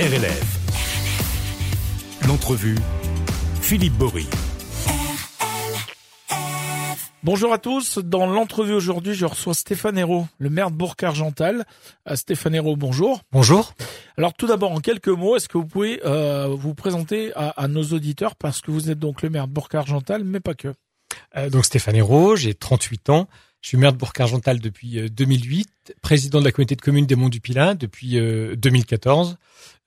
RLF. L'entrevue, Philippe Bory. Bonjour à tous. Dans l'entrevue aujourd'hui, je reçois Stéphane Hérault, le maire de Bourg-Argental. Euh, Stéphane Hérault, bonjour. Bonjour. Alors tout d'abord, en quelques mots, est-ce que vous pouvez euh, vous présenter à, à, nos auditeurs parce que vous êtes donc le maire de Bourg-Argental, mais pas que. Euh, donc Stéphane Hérault, j'ai 38 ans. Je suis maire de Bourg-Argental depuis 2008, euh, président de la communauté de communes des Monts du Pilat depuis 2014.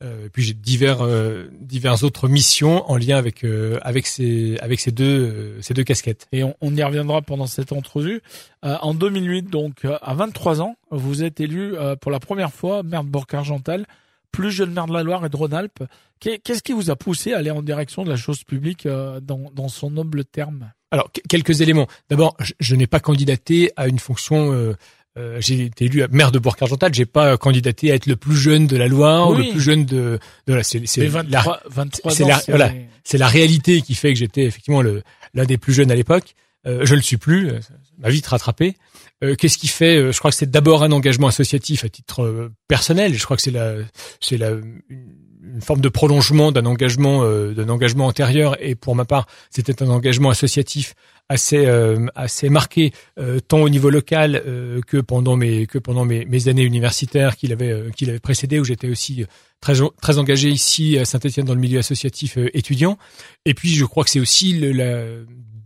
Euh, puis j'ai divers euh, divers autres missions en lien avec avec ces avec ces deux ces deux casquettes. Et on, y reviendra pendant cette entrevue. en 2008, donc à 23 ans, vous êtes élu pour la première fois maire de Bourg-Argental, plus jeune maire de la Loire et de Rhône-Alpes. Qu'est-ce qui vous a poussé à aller en direction de la chose publique dans dans son noble terme? Alors, quelques éléments. D'abord, je, n'ai pas candidaté à une fonction. Euh, euh, j'ai été élu maire de Bourg-Argental. J'ai pas candidaté à être le plus jeune de la Loire ou le plus jeune de. de la, c'est, c'est la, 23 c'est la, voilà, c'est la réalité qui fait que j'étais effectivement l'un des plus jeunes à l'époque. Euh, je le suis plus. Ça m'a vite rattrapé. Euh, qu'est-ce qui fait Je crois que c'est d'abord un engagement associatif à titre personnel. Je crois que c'est la, c'est la une forme de prolongement d'un engagement euh, d'un engagement antérieur et pour ma part c'était un engagement associatif assez euh, assez marqué euh, tant au niveau local que pendant mes que pendant mes, mes années universitaires qu'il avait qu'il avait précédé où j'étais aussi très très engagé ici à Saint-Étienne dans le milieu associatif étudiant. Et puis je crois que c'est aussi la,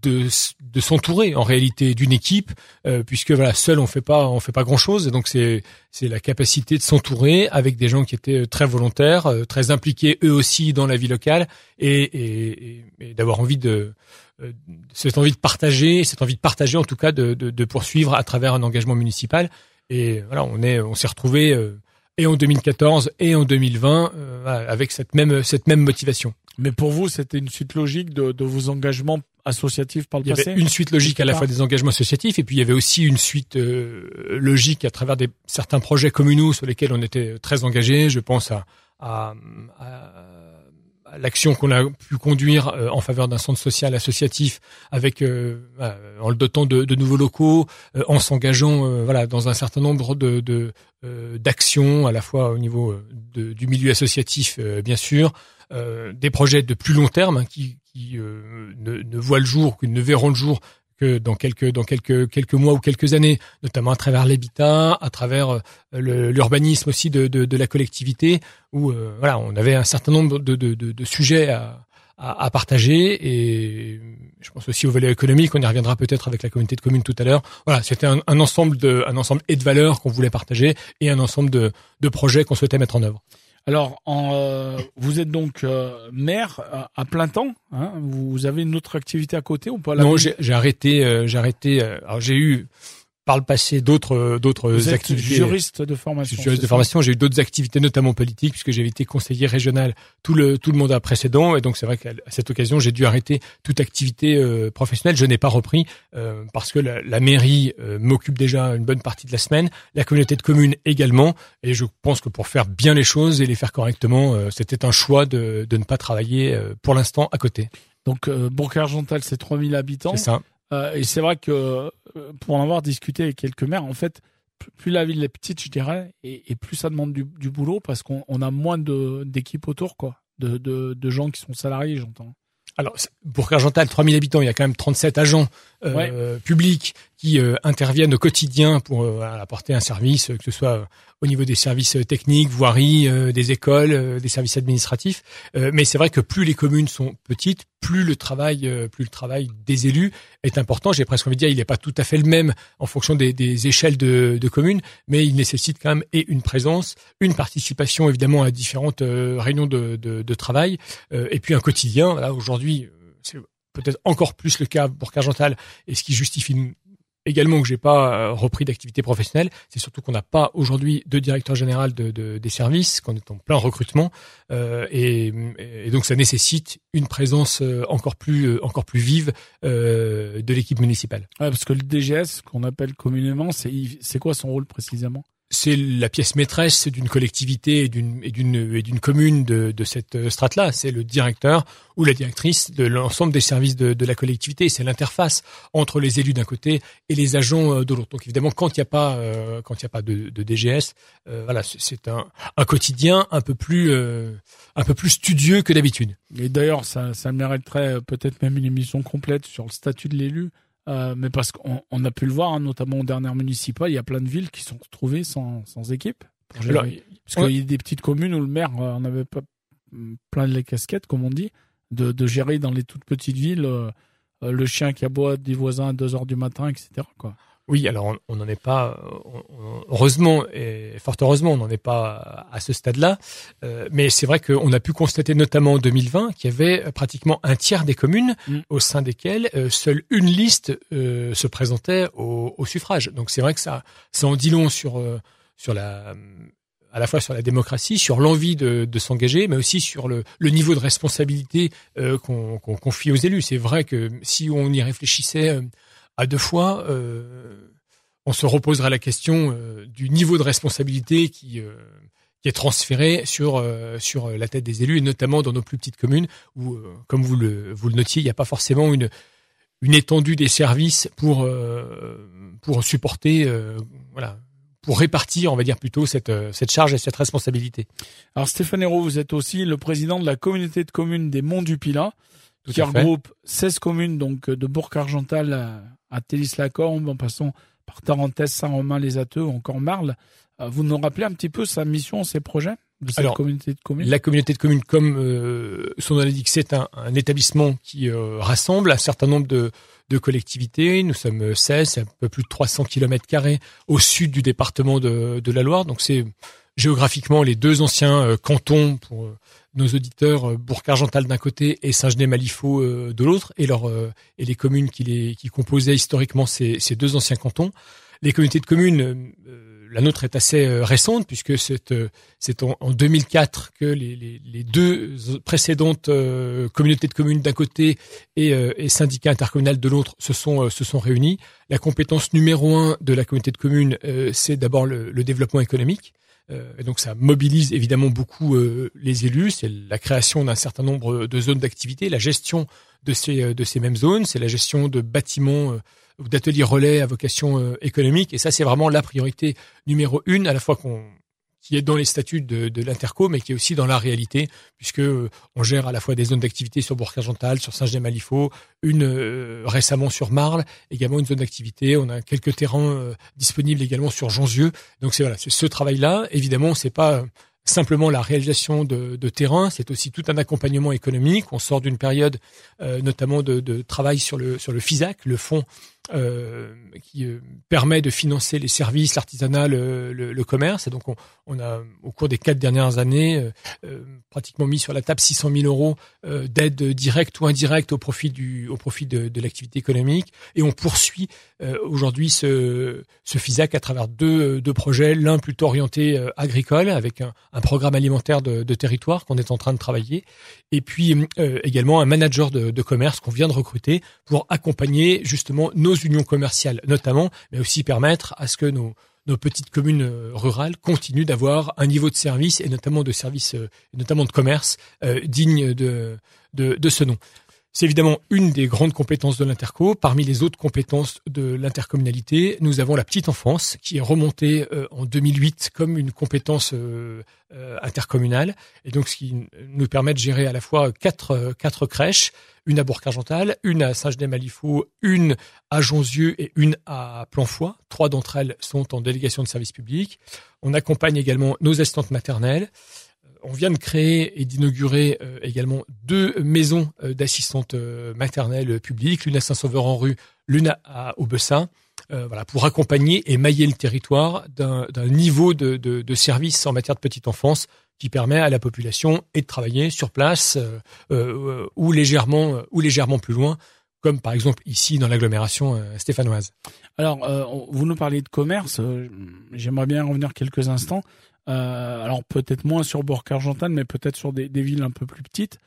de, s'entourer en réalité d'une équipe euh, puisque voilà seul on fait pas on fait pas grand chose et donc c'est c'est la capacité de s'entourer avec des gens qui étaient très volontaires euh, très impliqués eux aussi dans la vie locale. Et, et, et d'avoir envie de euh, cette envie de partager cette envie de partager en tout cas de, de, de poursuivre à travers un engagement municipal. Et voilà on est on s'est retrouvé et en 2014 et en 2020 avec cette même cette même motivation. Mais pour vous, c'était une suite logique de, de vos engagements associatifs par le passé. Il y avait une suite logique à la fois des engagements associatifs et puis il y avait aussi une suite euh, logique à travers des certains projets communaux sur lesquels on était très engagés. Je pense à, à, à l'action qu'on a pu conduire euh, en faveur d'un centre social associatif avec euh, en le dotant de, nouveaux locaux, en s'engageant voilà dans un certain nombre de, d'actions à la fois au niveau du milieu associatif bien sûr, euh, des projets de plus long terme hein, qui, euh, ne, ne, voient le jour, qui ne verront le jour que dans quelques dans quelques quelques mois ou quelques années, notamment à travers l'habitat, à travers euh, l'urbanisme aussi de, de, de, la collectivité, où voilà, on avait un certain nombre de, de, de sujets à, à, à, partager et je pense aussi au volet économique. On y reviendra peut-être avec la communauté de communes tout à l'heure. Voilà, c'était un, un, ensemble de un ensemble et de valeurs qu'on voulait partager et un ensemble de, de projets qu'on souhaitait mettre en œuvre. Alors, en, euh, vous êtes donc euh, maire à, plein temps. Hein vous avez une autre activité à côté ou pas? Non, j'ai arrêté. Euh, j'ai arrêté. alors j'ai eu par le passé d'autres d'autres activités. Juriste de formation. Juriste de formation. J'ai eu d'autres activités, notamment politiques, puisque j'avais été conseiller régional tout le tout le mandat précédent, et donc c'est vrai qu'à cette occasion, j'ai dû arrêter toute activité euh, professionnelle. Je n'ai pas repris euh, parce que la, la mairie euh, m'occupe déjà une bonne partie de la semaine, la communauté de communes également, et je pense que pour faire bien les choses et les faire correctement, c'était un choix de de ne pas travailler pour l'instant à côté. Donc Bourg-Argental, c'est 3000 habitants. C'est ça. Euh, et c'est vrai que euh, pour en avoir discuté avec quelques maires, en fait, plus la ville est petite, je dirais, et, plus ça demande du, du boulot parce qu'on a moins d'équipes autour, quoi, de, de, de gens qui sont salariés, j'entends. Alors, pour Argental, 3000 habitants, il y a quand même 37 agents euh, publics qui euh, interviennent au quotidien pour euh, apporter un service, que ce soit au niveau des services techniques, voiries, des écoles, des services administratifs. mais c'est vrai que plus les communes sont petites, plus le travail, plus le travail des élus est important. J'ai presque envie de dire, il n'est pas tout à fait le même en fonction des, des échelles de, de, communes, mais il nécessite quand même et une présence, une participation évidemment à différentes réunions de, de, de travail, et puis un quotidien. Là aujourd'hui, c'est peut-être encore plus le cas pour Cargental, et ce qui justifie également que j'ai pas euh, repris d'activité professionnelle, c'est surtout qu'on n'a pas aujourd'hui de directeur général de, de, des services, qu'on est en plein recrutement, euh, et, et, donc ça nécessite une présence euh, encore plus euh, encore plus vive euh, de l'équipe municipale. Ouais, parce que le DGS, qu'on appelle communément, c'est c'est quoi son rôle précisément? C'est la pièce maîtresse d'une collectivité et d'une et d'une commune de, de cette strate-là. C'est le directeur ou la directrice de l'ensemble des services de, de la collectivité. C'est l'interface entre les élus d'un côté et les agents euh, de l'autre. Donc évidemment, quand il n'y a pas euh, quand il a pas de, de DGS, euh, voilà, c'est un, un quotidien un peu plus un peu plus studieux que d'habitude. Et d'ailleurs, ça ça mériterait peut-être même une émission complète sur le statut de l'élu euh, mais parce qu'on on a pu le voir, hein, notamment aux dernières municipales, il y a plein de villes qui sont retrouvées sans, sans équipe. parce qu'il y a des petites communes où le maire euh, en avait pas plein de les casquettes, comme on dit, de, de gérer dans les toutes petites villes euh, le chien qui aboie des voisins à 2 heures du matin, etc. Quoi. Oui, alors on n'en est pas, heureusement et fort heureusement, on n'en est pas à ce stade-là. Euh, mais c'est vrai qu'on a pu constater notamment en 2020 qu'il y avait pratiquement un tiers des communes mm. au sein desquelles euh, seule une liste euh, se présentait au, au, suffrage. Donc c'est vrai que ça, ça en dit long sur sur la à la fois sur la démocratie, sur l'envie de, de s'engager, mais aussi sur le, le niveau de responsabilité qu'on confie aux élus. C'est vrai que si on y réfléchissait à deux fois, euh, on se reposera la question euh, du niveau de responsabilité qui euh, qui est transféré sur sur la tête des élus et notamment dans nos plus petites communes où, comme vous le vous le notiez, il n'y a pas forcément une une étendue des services pour pour supporter voilà pour répartir, on va dire plutôt cette cette charge et cette responsabilité. Alors Stéphane Hérault, vous êtes aussi le président de la communauté de communes des Monts du Pilat, qui regroupe 16 communes donc de Bourg-Argental à Télis-la-Corbe, en passant par Tarentaise, Saint-Romain-les-Ateux ou encore Marle. Euh, vous nous rappelez un petit peu sa mission, ses projets de cette communauté de communes? La communauté de communes, comme euh, son nom l'indique, c'est un, établissement qui euh, rassemble un certain nombre de, de collectivités. Nous sommes 16, c'est un peu plus de 300 km carrés au sud du département de, de la Loire. Donc c'est géographiquement les deux anciens cantons pour nos auditeurs euh, Bourg-Argental d'un côté et Saint-Genès-Malifaux euh, de l'autre, et, leur, euh, les communes qui, composaient historiquement ces, ces deux anciens cantons. Les communautés de communes, la nôtre est assez récente puisque c'est c'est en, 2004 que les, deux précédentes communautés de communes d'un côté et, et syndicats intercommunal de l'autre se sont se réunis. La compétence numéro un de la communauté de communes, c'est d'abord le, développement économique. Euh, et donc ça mobilise évidemment beaucoup euh, les élus. C'est la création d'un certain nombre de zones d'activité, la gestion de ces euh, de ces mêmes zones, c'est la gestion de bâtiments ou d'ateliers relais à vocation économique. Et ça, c'est vraiment la priorité numéro une, à la fois qu'on qui est dans les statuts de, l'Interco, mais qui est aussi dans la réalité, puisque euh, on gère à la fois des zones d'activité sur Bourg-Argental, sur Saint-Genès-Malifaux, une euh, récemment sur Marle, également une zone d'activité. On a quelques terrains euh, disponibles également sur Jonzieux. Donc c'est voilà, c'est ce travail-là. Évidemment, c'est pas simplement la réalisation de, de terrain, c'est aussi tout un accompagnement économique. On sort d'une période notamment de, de, travail sur le sur le FISAC, le fonds euh, qui euh, permet de financer les services, l'artisanat, le, le, commerce. Et donc, on, on, a, au cours des quatre dernières années, euh, euh pratiquement mis sur la table 600 000 euros d'aide directe ou indirecte au profit du, au profit de, de l'activité économique. Et on poursuit aujourd'hui ce, ce FISAC à travers deux, deux projets, l'un plutôt orienté agricole avec un, un, programme alimentaire de, territoire qu'on est en train de travailler, et puis également un manager de, commerce qu'on vient de recruter pour accompagner justement nos unions commerciales notamment, mais aussi permettre à ce que nos, petites communes euh, rurales continuent d'avoir un niveau de service et notamment de services, euh, notamment de commerce euh, digne de, de ce nom. C'est évidemment une des grandes compétences de l'interco. Parmi les autres compétences de l'intercommunalité, nous avons la petite enfance qui est remontée en 2008 comme une compétence intercommunale et donc ce qui nous permet de gérer à la fois quatre, quatre crèches, une à Bourg-Argental, une à Saint-Genès-Malifaux, une à Jonzieux et une à Planfoy. Trois d'entre elles sont en délégation de service public. On accompagne également nos assistantes maternelles. Euh, on vient de créer et d'inaugurer euh, également deux maisons euh, d'assistantes maternelles publiques, l'une à Saint-Sauveur-en-Rue, l'une à Aubessin. pour accompagner et mailler le territoire d'un niveau de, service en matière de petite enfance qui permet à la population et de travailler sur place euh, euh, ou légèrement ou légèrement plus loin comme par exemple ici dans l'agglomération euh, stéphanoise. Alors, vous nous parlez de commerce. J'aimerais bien revenir quelques instants. Alors peut-être moins sur Bourg-Argental, mais peut-être sur des, villes un peu plus petites.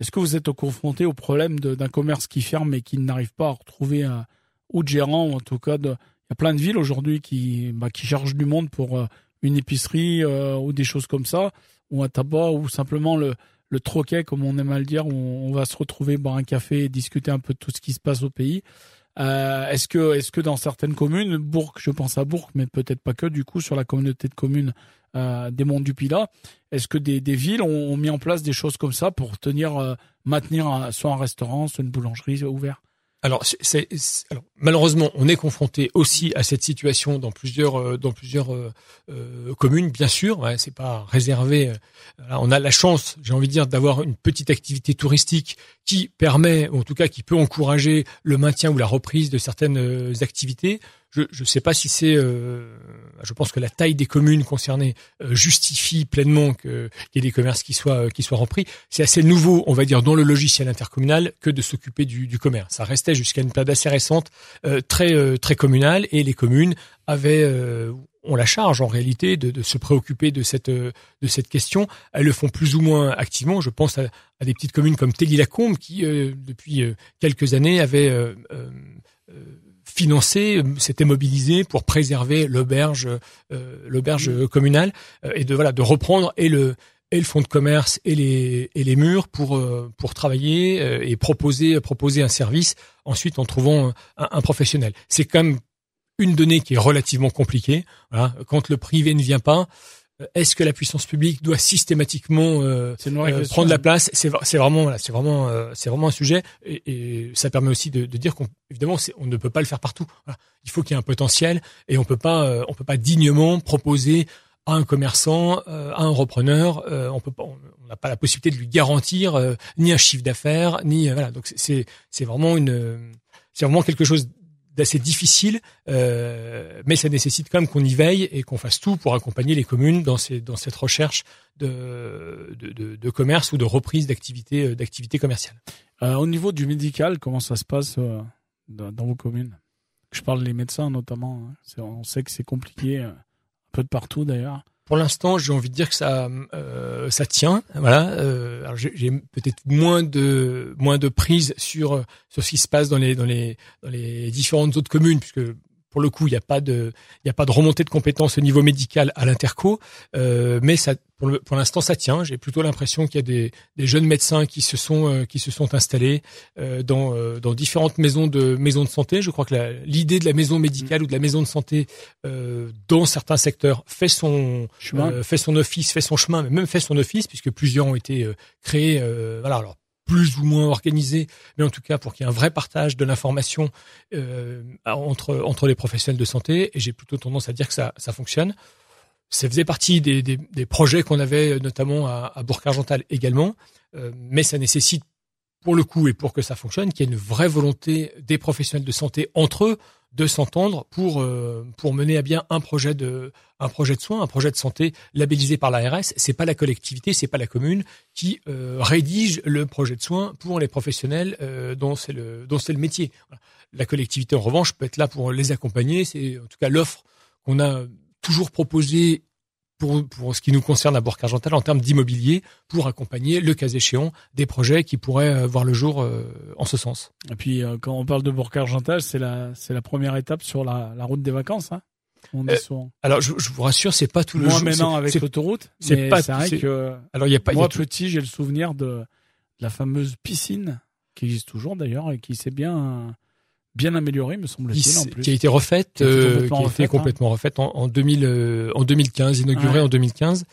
Est-ce que vous êtes confronté au problème d'un commerce qui ferme et qui n'arrive pas à retrouver un, ou de gérant, ou en tout cas, il y a plein de villes aujourd'hui qui, bah, qui chargent du monde pour une épicerie ou des choses comme ça, ou un tabac, ou simplement le, le troquet, comme on aime à le dire, où on va se retrouver, boire un café et discuter un peu de tout ce qui se passe au pays. Euh, est-ce que, est-ce que dans certaines communes, Bourg, je pense à Bourg, mais peut-être pas que, du coup, sur la communauté de communes euh, des Monts du Pilat, est-ce que des, villes ont, mis en place des choses comme ça pour tenir, euh, maintenir soit un restaurant, soit une boulangerie ouvert alors, malheureusement, on est confronté aussi à cette situation dans plusieurs euh, dans plusieurs euh, euh, communes, bien sûr. Ouais, c'est pas réservé. on a la chance, j'ai envie de dire, d'avoir une petite activité touristique qui permet, ou en tout cas, qui peut encourager le maintien ou la reprise de certaines activités. Je ne sais pas si c'est. Euh, je pense que la taille des communes concernées euh, justifie pleinement qu'il y ait des commerces qui soient euh, qui soient repris. C'est assez nouveau, on va dire, dans le logiciel intercommunal que de s'occuper du, du, commerce. Ça restait jusqu'à une période assez récente très très communale et les communes avaient ont la charge en réalité de, de, se préoccuper de cette de cette question. Elles le font plus ou moins activement. Je pense à, à des petites communes comme Téli-la-Combe qui depuis quelques années avaient financé, s'était mobilisé pour préserver l'auberge, euh, l'auberge communale euh, et de voilà de reprendre et le et le fonds de commerce et les et les murs pour euh, pour travailler et proposer proposer un service ensuite en trouvant un, un professionnel. C'est quand même une donnée qui est relativement compliquée. Voilà. Quand le privé ne vient pas, euh, est-ce que la puissance publique doit systématiquement euh, euh prendre la place? C'est vraiment, c'est vraiment, euh, c'est vraiment un sujet, et, et ça permet aussi de, de dire qu'on évidemment, on ne peut pas le faire partout. Voilà. Il faut qu'il y ait un potentiel, et on peut pas, on peut pas dignement proposer à un commerçant, à un repreneur, on peut pas, on n'a pas la possibilité de lui garantir ni un chiffre d'affaires, ni voilà. Donc c'est c'est vraiment une, c'est vraiment quelque chose d'assez difficile, euh, mais ça nécessite quand même qu'on y veille et qu'on fasse tout pour accompagner les communes dans, ces, dans cette recherche de, de, de, commerce ou de reprise d'activité euh, d'activité commerciale. Euh, au niveau du médical, comment ça se passe euh, dans, dans, vos communes? Je parle des médecins notamment. Hein. On sait que c'est compliqué, un peu de partout d'ailleurs pour l'instant, j'ai envie de dire que ça, euh, ça tient. Voilà. Euh, alors j'ai peut-être moins de moins de prise sur sur ce qui se passe dans les dans les dans les différentes autres communes, puisque pour le coup, il n'y a pas de, il y a pas de remontée de compétences au niveau médical à l'interco, euh, mais ça, pour, pour l'instant, ça tient. J'ai plutôt l'impression qu'il y a des, des, jeunes médecins qui se sont, euh, qui se sont installés euh, dans, dans différentes maisons de maisons de santé. Je crois que l'idée de la maison médicale ou de la maison de santé dans certains secteurs fait son chemin, fait son office, fait son chemin, mais même fait son office puisque plusieurs ont été créés. voilà, alors plus ou moins organisé, mais en tout cas pour qu'il y ait un vrai partage de l'information euh, entre entre les professionnels de santé. Et j'ai plutôt tendance à dire que ça ça fonctionne. Ça faisait partie des, des, des projets qu'on avait notamment à, à Bourg-Argental également, euh, mais ça nécessite pour le coup et pour que ça fonctionne qu'il y ait une vraie volonté des professionnels de santé entre eux de s'entendre pour euh, pour mener à bien un projet de un projet de soins, un projet de santé labellisé par l'ARS. C'est pas la collectivité, c'est pas la commune qui euh, rédige le projet de soins pour les professionnels euh, dont c'est le dont c'est le métier. La collectivité en revanche peut être là pour les accompagner. C'est en tout cas l'offre qu'on a toujours proposée pour, pour ce qui nous concerne à Bourg-Argental en termes d'immobilier pour accompagner, le cas échéant, des projets qui pourraient euh, voir le jour euh, en ce sens. Et puis, euh, quand on parle de Bourg-Argental, c'est la, c'est la première étape sur la, la route des vacances. Hein on est souvent... Alors, je, je, vous rassure, c'est pas tout le Moi, maintenant, avec l'autoroute, c'est pas. Vrai que. Alors, il y a pas. Moi, petit, j'ai le souvenir de la fameuse piscine qui existe toujours d'ailleurs et qui s'est bien bien améliorée, me semble-t-il. En plus. Qui a été refaite, qui, euh, a été complètement refaite en, en, 2000, euh, en 2015, inaugurée en 2015.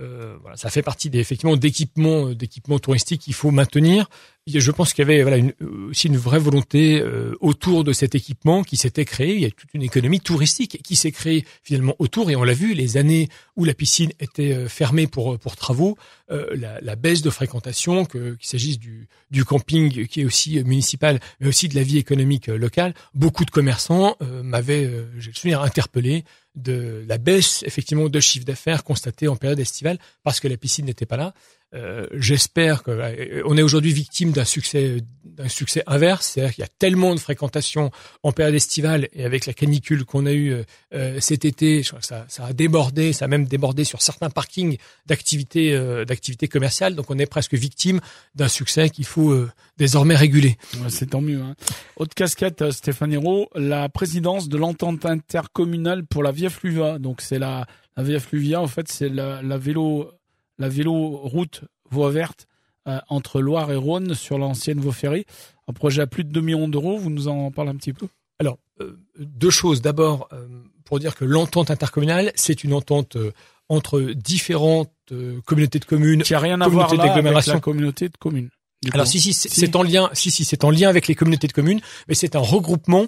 Euh, voilà, ça fait partie des effectivement d'équipements d'équipements touristiques qu'il faut maintenir je pense qu'il y avait une, aussi une vraie volonté euh, autour de cet équipement qui s'était créé. Il y a toute une économie touristique qui s'est créée finalement autour. Et on l'a vu, les années où la piscine était euh, fermée pour travaux, euh, la, baisse de fréquentation, que qu'il s'agisse du, du camping qui est aussi municipal, mais aussi de la vie économique locale, beaucoup de commerçants m'avaient, j'ai le souvenir, interpellé de la baisse effectivement de chiffre d'affaires constatée en période estivale parce que la piscine n'était pas là. Euh, J'espère que on est aujourd'hui victime d'un succès d'un succès inverse, c'est-à-dire qu'il y a tellement de fréquentation en période estivale et avec la canicule qu'on a eu euh, cet été, je crois que ça, ça, a débordé, ça a même débordé sur certains parkings d'activités euh, d'activités commerciales. Donc on est presque victime d'un succès qu'il faut euh, désormais réguler. C'est tant mieux. Hein. Haute casquette, Stéphane Hérault, la présidence de l'entente intercommunale pour la Via Fluvia. Donc c'est la, la Via Fluvia, en fait, c'est la, la vélo la vélo route voie verte euh, entre Loire et Rhône sur l'ancienne voie ferrée. Un projet à plus de 2 millions d'euros. Vous nous en parlez un petit peu? Alors, euh, deux choses. D'abord, euh, pour dire que l'entente intercommunale, c'est une entente entre différentes communautés de communes, qui a rien à voir là avec la communauté de communes. Alors si si c'est en lien si si c'est en lien avec les communautés de communes mais c'est un regroupement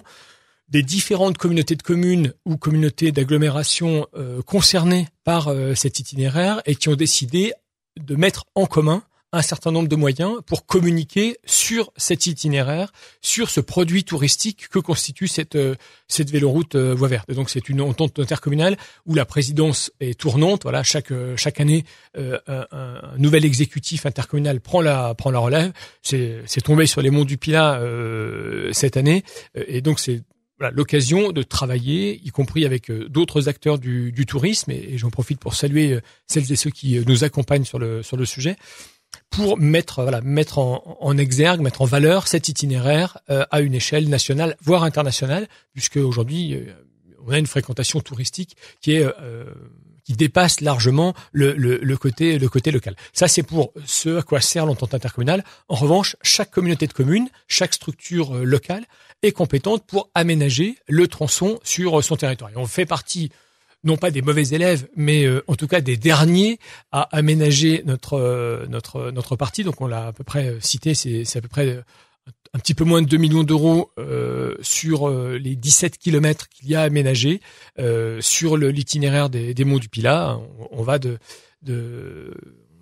des différentes communautés de communes ou communautés d'agglomération euh, concernées par euh, cet itinéraire et qui ont décidé de mettre en commun un certain nombre de moyens pour communiquer sur cet itinéraire, sur ce produit touristique que constitue cette euh, cette véloroute euh, voie verte. donc c'est une entente intercommunale où la présidence est tournante. Voilà, chaque chaque année un, un, nouvel exécutif intercommunal prend la prend la relève. C'est tombé sur les monts du Pilat cette année et donc c'est l'occasion de travailler, y compris avec euh, d'autres acteurs du, tourisme, et, j'en profite pour saluer euh, celles et ceux qui euh, nous accompagnent sur le sur le sujet, pour mettre voilà mettre en, en exergue, mettre en valeur cet itinéraire à une échelle nationale, voire internationale, puisque aujourd'hui on a une fréquentation touristique qui est qui dépasse largement le, le, côté le côté local. Ça c'est pour ce à quoi sert l'entente intercommunale. En revanche, chaque communauté de communes, chaque structure locale est compétente pour aménager le tronçon sur son territoire. On fait partie non pas des mauvais élèves, mais euh, en tout cas des derniers à aménager notre euh, notre notre partie. Donc on l'a à peu près euh, cité, c'est à peu près un petit peu moins de 2 millions d'euros sur les 17 kilomètres qu'il y a aménagés sur l'itinéraire des, des monts du Pilat. On, va de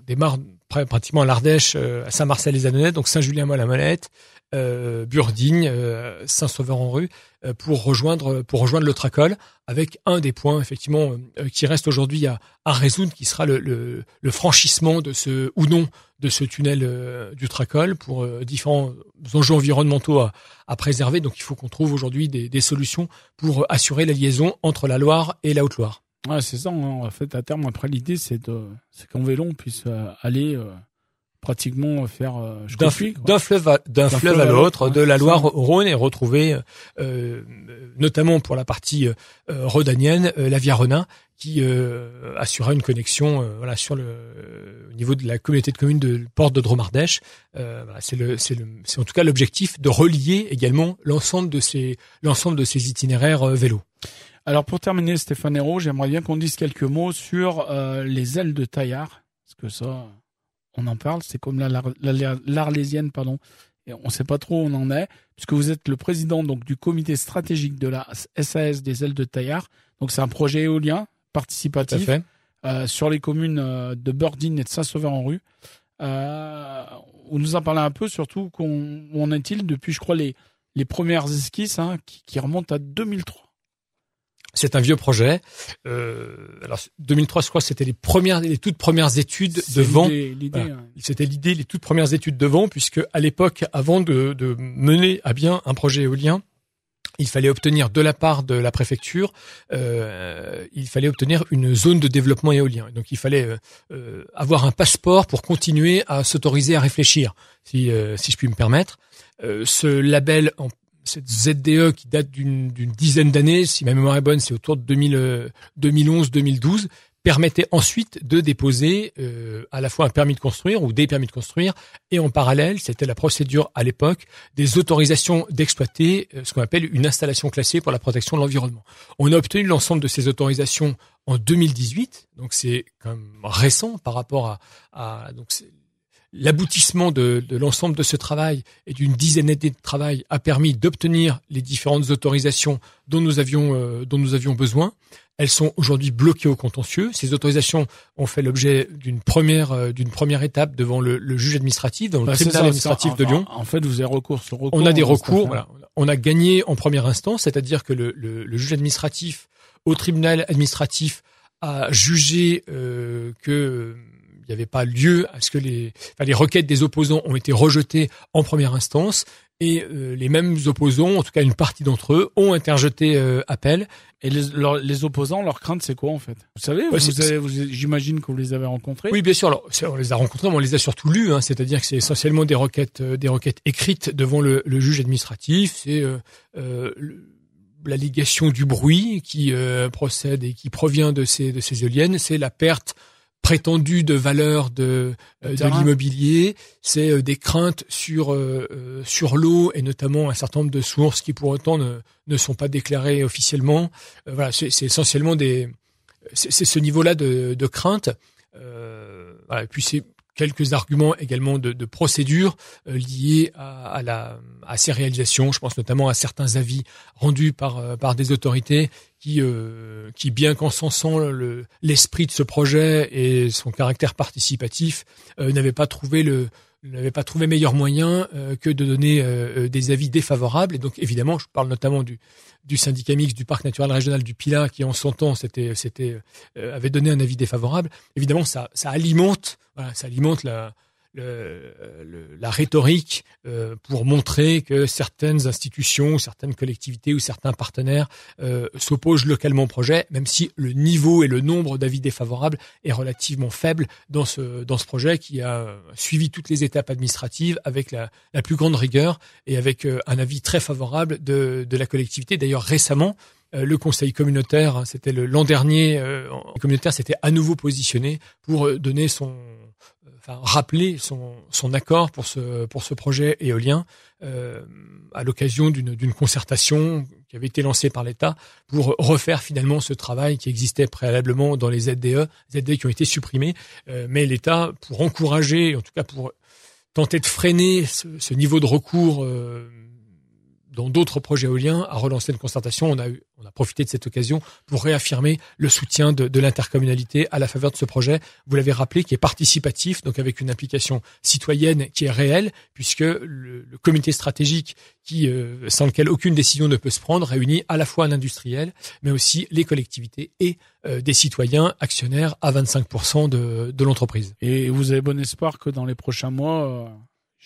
démarre pratiquement à l'Ardèche, à Saint-Marcel-les-Annonais, donc Saint-Julien-Mois-la-Molette, euh, Burdigne, euh, Saint-Sauveur-en-Rue, euh, pour rejoindre pour rejoindre le Tracol, avec un des points effectivement qui reste aujourd'hui à, à résoudre, qui sera le, le, le, franchissement de ce ou non de ce tunnel du Tracol pour différents enjeux environnementaux à, à, préserver. Donc il faut qu'on trouve aujourd'hui des, des, solutions pour assurer la liaison entre la Loire et la Haute-Loire. Ouais, c'est ça. Hein. En fait, à terme, après l'idée, c'est qu'en vélo, on puisse aller pratiquement faire euh, d'un fleuve à, d'un fleuve, à l'autre, de la Loire au Rhône et retrouver euh, notamment pour la partie euh, rhodanienne la Via Renin qui euh, assurera une connexion voilà sur le au niveau de la communauté de communes de Porte de Dromardèche. Voilà, c'est le en tout cas l'objectif de relier également l'ensemble de ces l'ensemble de ces itinéraires vélos. Alors pour terminer, Stéphane Hérault, j'aimerais bien qu'on dise quelques mots sur les ailes de Taillard, parce que ça, on en parle, c'est comme l'Arlésienne, pardon, et on ne sait pas trop où on en est, puisque vous êtes le président donc du comité stratégique de la SAS des ailes de Taillard. Donc c'est un projet éolien participatif euh, sur les communes euh, de Burdine et de Saint-Sauveur-en-Rue. Euh, on nous a parlé un peu, surtout qu'on on est-il depuis, je crois, les, les premières esquisses hein, qui, qui remontent à 2003. C'est un vieux projet. Euh, alors 2003, je crois, c'était les premières, les toutes premières études de vent. C'était l'idée, les toutes premières études de vent, puisque à l'époque, avant de, de, mener à bien un projet éolien, il fallait obtenir de la part de la préfecture, euh, il fallait obtenir une zone de développement éolien. Donc il fallait euh, avoir un passeport pour continuer à s'autoriser à réfléchir, si, si je puis me permettre. Euh, ce label en cette ZDE qui date d'une dizaine d'années, si ma mémoire est bonne, c'est autour de 2011-2012, permettait ensuite de déposer euh, à la fois un permis de construire ou des permis de construire, et en parallèle, c'était la procédure à l'époque des autorisations d'exploiter euh, ce qu'on appelle une installation classée pour la protection de l'environnement. On a obtenu l'ensemble de ces autorisations en 2018, donc c'est quand même récent par rapport à, à donc L'aboutissement de, de l'ensemble de ce travail et d'une dizaine d'années de travail a permis d'obtenir les différentes autorisations dont nous avions euh, dont nous avions besoin. Elles sont aujourd'hui bloquées au contentieux. Ces autorisations ont fait l'objet d'une première euh, d'une première étape devant le, le juge administratif, dans le bah, tribunal administratif de Lyon. En fait, vous avez recours sur recours. On a des recours. Voilà. On a gagné en première instance, c'est-à-dire que le, le, le, juge administratif au tribunal administratif a jugé euh, que il n'y avait pas lieu à ce que les, enfin, les requêtes des opposants ont été rejetées en première instance et euh, les mêmes opposants, en tout cas une partie d'entre eux, ont interjeté euh, appel. Et les, les opposants, leur crainte, c'est quoi en fait? Vous savez, vous j'imagine que vous les avez rencontrés. Oui, bien sûr. Alors, on les a rencontrés, mais on les a surtout lus. Hein, C'est-à-dire que c'est essentiellement des requêtes, euh, des requêtes écrites devant le, le juge administratif. C'est l'allégation du bruit qui procède et qui provient de ces de ces éoliennes. C'est la perte prétendu de valeur de, euh, de l'immobilier, c'est euh, des craintes sur euh, sur l'eau et notamment un certain nombre de sources qui pour autant ne, ne sont pas déclarées officiellement. voilà, c'est essentiellement des c'est ce niveau-là de, de crainte. voilà, et puis c'est quelques arguments également de, procédure euh, liés à, ces réalisations. Je pense notamment à certains avis rendus par, euh, des autorités qui, euh, bien qu'en sensant l'esprit de ce projet et son caractère participatif, n'avaient pas trouvé le n'avait pas trouvé meilleur moyen que de donner des avis défavorables. Et donc, évidemment, je parle notamment du, syndicat mixte du parc naturel régional du Pilat qui en son temps c'était c'était euh, avait donné un avis défavorable évidemment ça ça alimente ça alimente la le, la rhétorique euh, pour montrer que certaines institutions, certaines collectivités ou certains partenaires euh, s'opposent localement au projet, même si le niveau et le nombre d'avis défavorables est relativement faible dans ce dans ce projet qui a suivi toutes les étapes administratives avec la, la plus grande rigueur et avec euh, un avis très favorable de, de la collectivité. D'ailleurs récemment, le conseil communautaire, hein, c'était l'an dernier, le communautaire s'était à nouveau positionné pour donner son enfin, rappeler son, son accord pour ce, pour ce projet éolien euh, à l'occasion d'une concertation qui avait été lancée par l'État pour refaire finalement ce travail qui existait préalablement dans les ZDE, ZDE qui ont été supprimés, euh, mais l'État pour encourager, en tout cas pour tenter de freiner ce, ce niveau de recours euh, dans d'autres projets éoliens, à relancer une concertation. On a, eu, on a profité de cette occasion pour réaffirmer le soutien de, l'intercommunalité à la faveur de ce projet. Vous l'avez rappelé, qui est participatif, donc avec une implication citoyenne qui est réelle, puisque le, comité stratégique qui, euh, sans lequel aucune décision ne peut se prendre, réunit à la fois un industriel, mais aussi les collectivités et euh, des citoyens actionnaires à 25% de, de l'entreprise. Et vous avez bon espoir que dans les prochains mois, euh,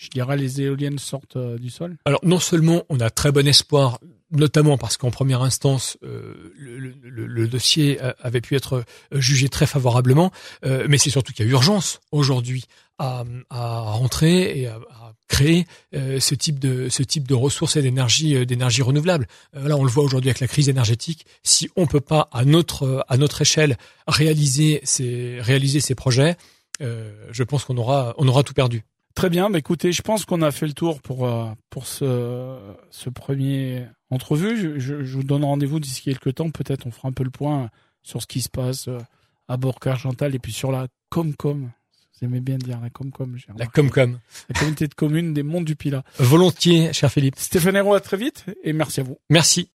je dirais, les éoliennes sortent euh, du sol Alors non seulement on a très bon espoir, notamment parce qu'en première instance, euh, le, le, le, dossier avait pu être euh, jugé très favorablement, euh, mais c'est surtout qu'il y a urgence aujourd'hui à, à, rentrer et à, créer euh, ce type de ce type de ressources et d'énergie d'énergie renouvelable. là, on le voit aujourd'hui avec la crise énergétique. Si on peut pas à notre à notre échelle réaliser ces réaliser ces projets, je pense qu'on aura on aura tout perdu. Très bien, bah écoutez, je pense qu'on a fait le tour pour euh, pour ce ce premier entrevue. Je, je, je vous donne rendez-vous d'ici quelques temps. Peut-être on fera un peu le point sur ce qui se passe euh, à Bourg-Argental et puis sur la Comcom. Vous aimez bien dire la Comcom. La Comcom. La communauté de communes des Monts du Pilat. Volontiers, cher Philippe. Stéphane Hérault, à très vite et merci à vous. Merci.